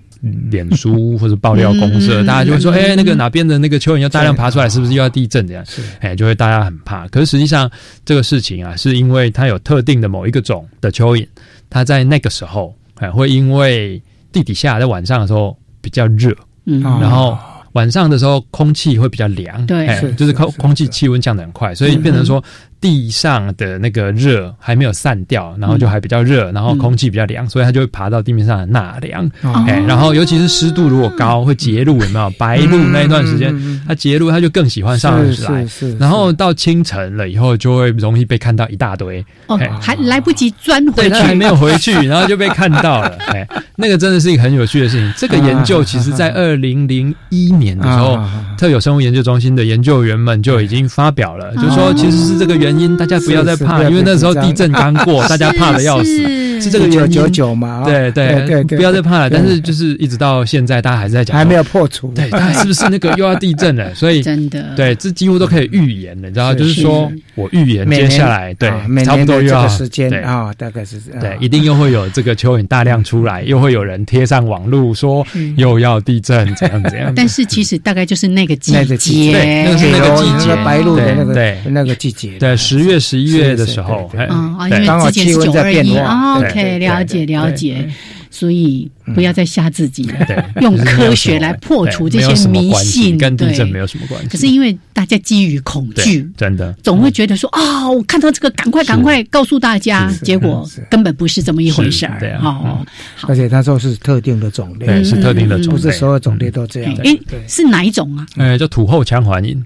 脸书或者爆料公社，大家就会说：“哎，那个哪边的那个蚯蚓要大量爬出来，是不是又要地震？”这样，哎，就会大家很怕。可是实际上，这个事情啊，是因为它有特定的某一个种的蚯蚓，它在那个时候，哎，会因为地底下在晚上的时候比较热，嗯，然后晚上的时候空气会比较凉，对，就是空空气气温降得很快，所以变成说。地上的那个热还没有散掉，然后就还比较热，然后空气比较凉，所以它就会爬到地面上的纳凉。哎，然后尤其是湿度如果高，会结露，有没有？白露那一段时间，它结露，它就更喜欢上来。然后到清晨了以后，就会容易被看到一大堆。哦，还来不及钻回去，还没有回去，然后就被看到了。哎，那个真的是一个很有趣的事情。这个研究其实在二零零一年的时候，特有生物研究中心的研究员们就已经发表了，就说其实是这个原。因大家不要再怕，因为那时候地震刚过，大家怕的要死，是这个原因嘛？对对对，不要再怕了。但是就是一直到现在，大家还是在讲，还没有破除。对，是不是那个又要地震了？所以 真的，对，这几乎都可以预言了，你知道？就是说我预言接下来，对，差不多又要时间啊，大概是对，一定又会有这个蚯蚓大量出来，又会有人贴上网路说又要地震，怎样怎样。但是其实大概就是那个季节，那个是那个季节，白露的那个对那个季节，对。十月、十一月的时候，嗯啊，因为之前是九二一，OK，了解了解。所以不要再吓自己了，用科学来破除这些迷信，跟地震没有什么关系。可是因为大家基于恐惧，真的。总会觉得说啊，我看到这个，赶快赶快告诉大家，结果根本不是这么一回事儿。对啊，而且他说是特定的种类，是特定的种类，不是所有种类都这样。哎，是哪一种啊？哎，叫土后腔环蝇，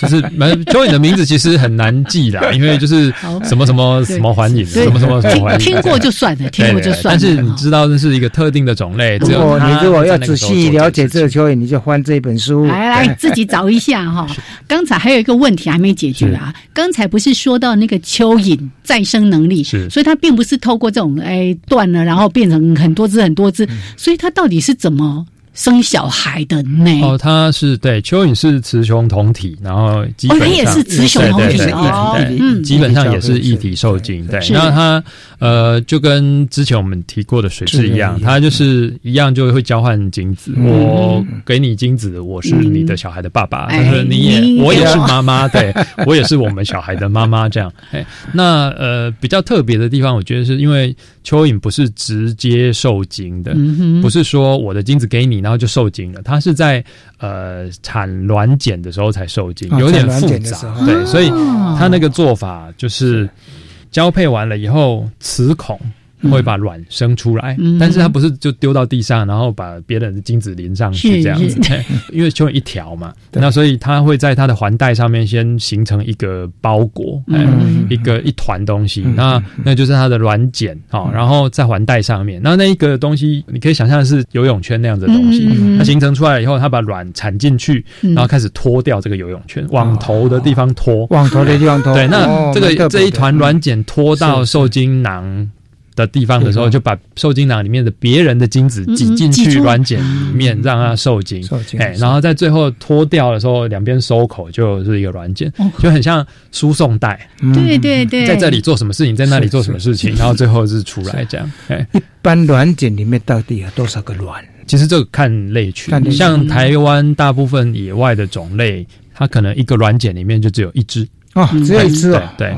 就是蚯蚓的名字其实很难记啦，因为就是什么什么什么环蝇，什么什么什么环听过就算了，听过就算了。但是你知道这。是一个特定的种类。如果你如果要仔细了解这个蚯蚓，你就翻这本书。来来，自己找一下哈。刚才还有一个问题还没解决啊。刚才不是说到那个蚯蚓再生能力，是，所以它并不是透过这种哎断了，然后变成很多只很多只，所以它到底是怎么？生小孩的呢？哦，它是对蚯蚓是雌雄同体，然后基本上也是雌雄同体哦，嗯，基本上也是一体受精。对，那它呃，就跟之前我们提过的水质一样，它就是一样就会交换精子。我给你精子，我是你的小孩的爸爸，但是你也我也是妈妈，对我也是我们小孩的妈妈，这样。哎，那呃比较特别的地方，我觉得是因为蚯蚓不是直接受精的，不是说我的精子给你，然后就受精了，它是在呃产卵茧的时候才受精，有点复杂，对，所以它那个做法就是。交配完了以后，雌孔。会把卵生出来，但是它不是就丢到地上，然后把别人的精子淋上去这样子，因为就一条嘛，那所以它会在它的环带上面先形成一个包裹，一个一团东西，那那就是它的卵茧啊，然后在环带上面，那那一个东西你可以想象是游泳圈那样子的东西，它形成出来以后，它把卵产进去，然后开始脱掉这个游泳圈，往头的地方脱，往头的地方脱，对，那这个这一团卵茧脱到受精囊。的地方的时候，就把受精囊里面的别人的精子挤进去卵茧里面，让它受精。哎，然后在最后脱掉的时候，两边收口就是一个卵茧，就很像输送带。对对对，在这里做什么事情，在那里做什么事情，然后最后是出来这样。哎，一般卵茧里面到底有多少个卵？其实这个看类群，像台湾大部分野外的种类，它可能一个卵茧里面就只有一只。哦，只有一只啊，对，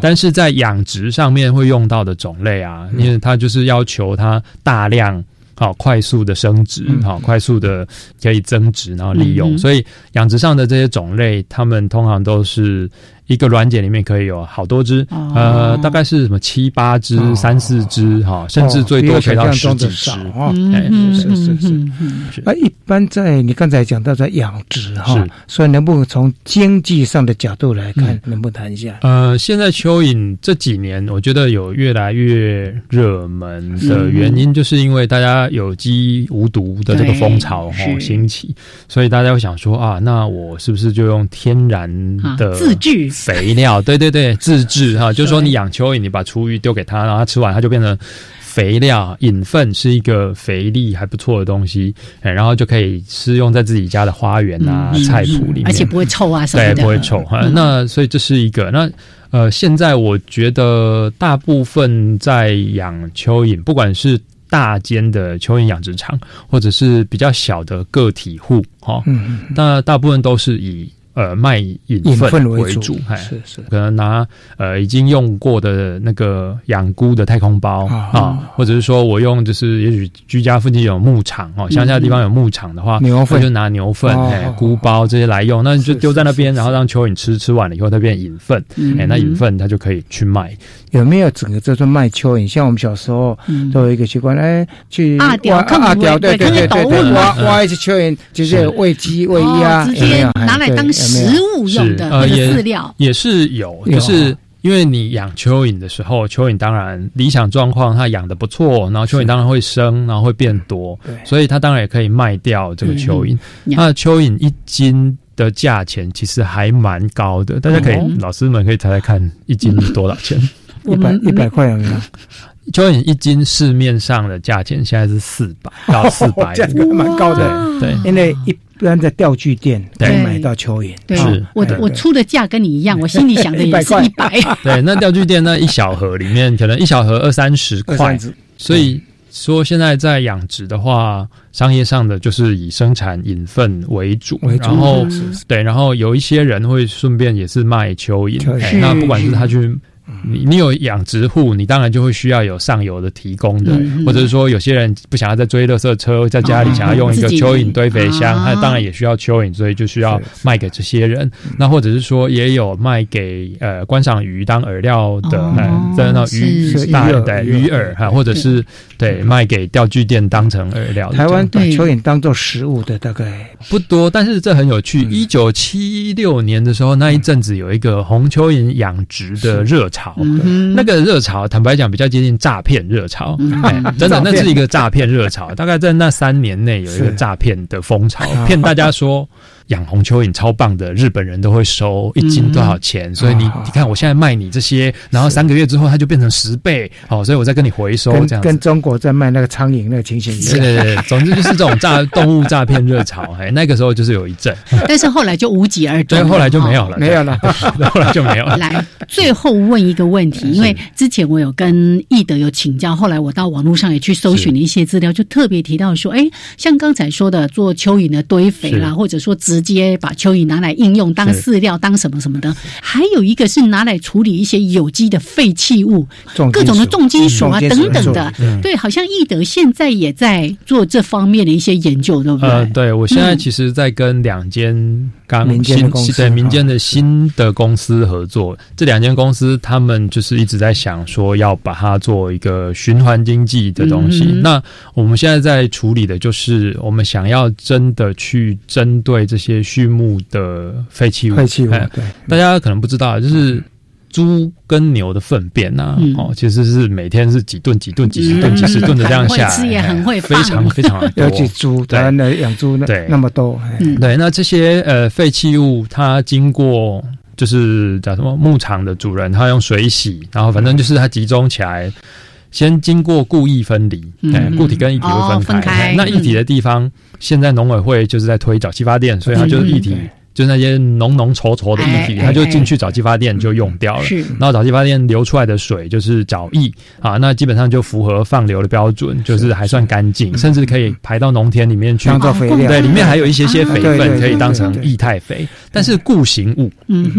但是在养殖上面会用到的种类啊，因为它就是要求它大量好快速的生殖，好快速的可以增值，然后利用，所以养殖上的这些种类，它们通常都是。一个卵茧里面可以有好多只，呃，大概是什么七八只、三四只哈，甚至最多可以到十几只。嗯，是是是。那一般在你刚才讲到在养殖哈，所以能不能从经济上的角度来看，能不能谈一下？呃，现在蚯蚓这几年，我觉得有越来越热门的原因，就是因为大家有机无毒的这个风潮哈兴起，所以大家会想说啊，那我是不是就用天然的自制？肥料，对对对，自制 哈，就是说你养蚯蚓，你把厨余丢给它，然后它吃完，它就变成肥料。引粪是一个肥力还不错的东西，然后就可以施用在自己家的花园啊、菜圃里面，而且不会臭啊，什么的，对，不会臭。那所以这是一个。那呃，现在我觉得大部分在养蚯蚓，不管是大间的蚯蚓养殖场，或者是比较小的个体户，哈，那大部分都是以。呃，卖引粪为主，是是，可能拿呃已经用过的那个养菇的太空包啊，或者是说我用就是也许居家附近有牧场哦，乡下地方有牧场的话，牛粪就拿牛粪、哎菇包这些来用，那就丢在那边，然后让蚯蚓吃，吃完了以后它变引粪，哎，那引粪它就可以去卖。有没有整个这种卖蚯蚓？像我们小时候都有一个习惯，哎，去挖阿雕，对对对对对，挖挖一只蚯蚓，就是喂鸡喂鸭，直接拿来当。食物用的呃饲料。也是有，就是因为你养蚯蚓的时候，蚯蚓当然理想状况它养的不错，然后蚯蚓当然会生，然后会变多，所以它当然也可以卖掉这个蚯蚓。那蚯蚓一斤的价钱其实还蛮高的，大家可以老师们可以猜猜看，一斤多少钱？一百一百块有没有？蚯蚓一斤市面上的价钱现在是四百 到四百，价格蛮高的。对，因为一般在钓具店可以买到蚯蚓。对，我我出的价跟你一样，我心里想的也是一百。对，那钓具店那一小盒里面可能一小盒二三十块，所以说现在在养殖的话，商业上的就是以生产引粪为主，然后对，然后有一些人会顺便也是卖蚯蚓，那不管是他去。你你有养殖户，你当然就会需要有上游的提供的，或者是说有些人不想要再追垃圾车，在家里想要用一个蚯蚓堆肥箱，他当然也需要蚯蚓，所以就需要卖给这些人。那或者是说也有卖给呃观赏鱼当饵料的，在那鱼大的鱼饵哈，或者是对卖给钓具店当成饵料。台湾把蚯蚓当做食物的大概不多，但是这很有趣。一九七六年的时候，那一阵子有一个红蚯蚓养殖的热。潮，那个热潮，坦白讲比较接近诈骗热潮，真的，那是一个诈骗热潮。大概在那三年内有一个诈骗的风潮，骗大家说养红蚯蚓超棒的，日本人都会收一斤多少钱，所以你你看我现在卖你这些，然后三个月之后它就变成十倍，哦，所以我再跟你回收这样。跟中国在卖那个苍蝇那个情形。一样。对对对，总之就是这种诈 动物诈骗热潮，哎，那个时候就是有一阵，但是后来就无疾而终，对，后来就没有了，没有了，后来就没有了。来，最后问一个问题，因为之前我有跟易德有请教，后来我到网络上也去搜寻了一些资料，就特别提到说，哎，像刚才说的做蚯蚓的堆肥啦，或者说直接把蚯蚓拿来应用当饲料、当什么什么的，还有一个是拿来处理一些有机的废弃物，各种的重金属啊等等的。对，好像易德现在也在做这方面的一些研究，对不对？呃，对我现在其实，在跟两间刚新对民间的新的公司合作，这两间公司他们就是一直在想说要把它做一个循环经济的东西。那我们现在在处理的就是我们想要真的去针对这些畜牧的废弃物，废弃物，对，大家可能不知道，就是。猪跟牛的粪便呐，哦，其实是每天是几顿几顿几十顿几十顿的这样下，吃也很会非常非常 多。尤其猪，对，那养猪那那么多，对，那这些呃废弃物，它经过就是叫什么牧场的主人，他用水洗，然后反正就是它集中起来，先经过固液分离，嗯，固体跟液体会分开。那液体的地方，现在农委会就是在推沼气发电，所以它就是液体。就是那些浓浓稠稠的液体，它就进去沼气发电就用掉了。是然后沼气发电流出来的水就是沼液啊，那基本上就符合放流的标准，就是还算干净，甚至可以排到农田里面去当做肥料。对，里面还有一些些肥分可以当成液态肥。但是固形物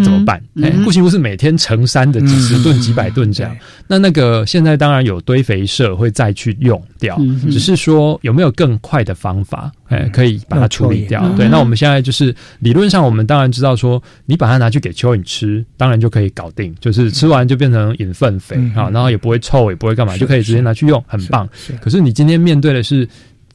怎么办？固形物是每天成山的几十吨、几百吨这样。那那个现在当然有堆肥社会再去用掉，只是说有没有更快的方法？哎，可以把它处理掉。对，那我们现在就是理论上。我们当然知道，说你把它拿去给蚯蚓吃，当然就可以搞定，就是吃完就变成引粪肥啊，然后也不会臭，也不会干嘛，就可以直接拿去用，很棒。可是你今天面对的是。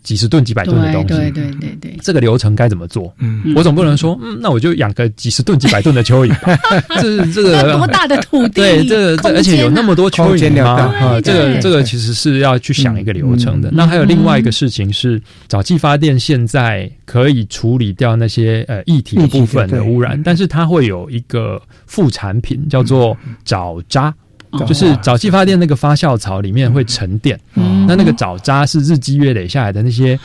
几十吨、几百吨的东西，对对对对，这个流程该怎么做？嗯，我总不能说，嗯，那我就养个几十吨、几百吨的蚯蚓，这这个多大的土地？对，这这而且有那么多蚯蚓吗？啊，这个这个其实是要去想一个流程的。那还有另外一个事情是，沼气发电现在可以处理掉那些呃液体部分的污染，但是它会有一个副产品叫做沼渣。就是沼气发电那个发酵槽里面会沉淀，那那个沼渣是日积月累下来的那些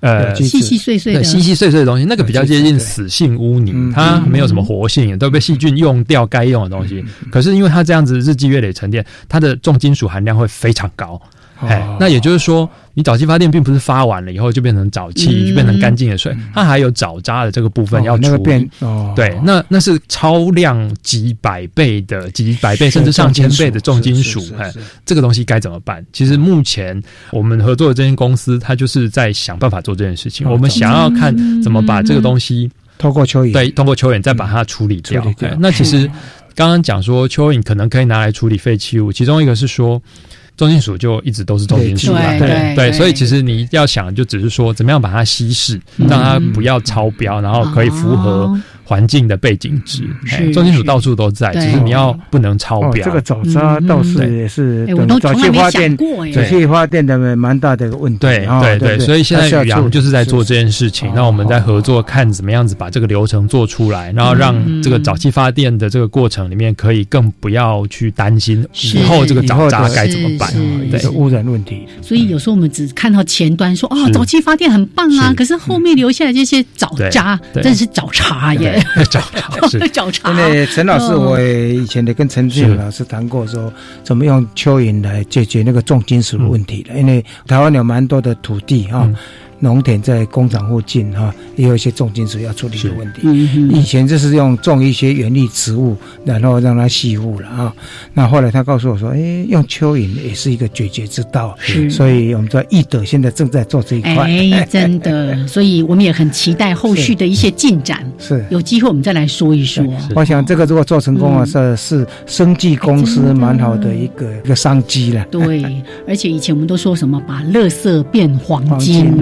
呃细细碎碎的。细细碎碎的东西，那个比较接近死性污泥，它没有什么活性，都被细菌用掉该用的东西。可是因为它这样子日积月累沉淀，它的重金属含量会非常高。哎，那也就是说。你沼气发电并不是发完了以后就变成沼气，就变成干净的水，它还有沼渣的这个部分要处理。对，那那是超量几百倍的、几百倍甚至上千倍的重金属。哎，这个东西该怎么办？其实目前我们合作的这间公司，它就是在想办法做这件事情。我们想要看怎么把这个东西通过蚯蚓，对，通过蚯蚓再把它处理掉。那其实刚刚讲说蚯蚓可能可以拿来处理废弃物，其中一个是说。重金属就一直都是重金属嘛，对对，所以其实你要想，就只是说怎么样把它稀释，让它不要超标，然后可以符合。环境的背景值，重金属到处都在，只是你要不能超标。这个沼渣倒是也是，我都从来没想过。沼气发电的蛮大的一个问题。对对对，所以现在宇阳就是在做这件事情。那我们在合作，看怎么样子把这个流程做出来，然后让这个早期发电的这个过程里面可以更不要去担心以后这个沼渣该怎么办，对。污染问题。所以有时候我们只看到前端说哦，早期发电很棒啊，可是后面留下来这些沼渣真的是找茬耶。找茬 是找茬。因为陈老师，我以前的跟陈志远老师谈过，说怎么用蚯蚓来解决那个重金属问题的。因为台湾有蛮多的土地啊。农田在工厂附近哈，也有一些重金属要处理的问题。以前就是用种一些原力植物，然后让它吸附了啊。那后来他告诉我说，哎，用蚯蚓也是一个解决之道。是，所以我们在易德现在正在做这一块。哎，真的，所以我们也很期待后续的一些进展。是，有机会我们再来说一说。我想这个如果做成功了，是是生技公司蛮好的一个一个商机了。对，而且以前我们都说什么把垃圾变黄金。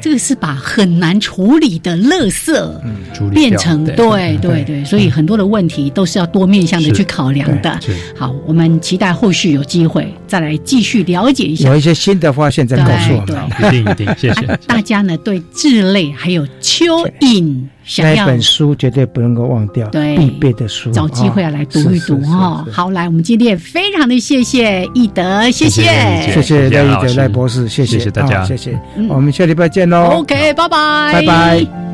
这个是把很难处理的垃圾变成对对对，所以很多的问题都是要多面向的去考量的。好，我们期待后续有机会再来继续了解一下，有一些新的发现再告诉我们。一定一定，谢谢大家呢。对智类还有蚯蚓那一本书绝对不能够忘掉，对，必备的书，找机会要来读一读哈。好，来，我们今天也非常的谢谢易德，谢谢，谢谢赖易德赖博士，谢谢大家，谢谢，我们下礼拜见喽。OK，拜拜，拜拜。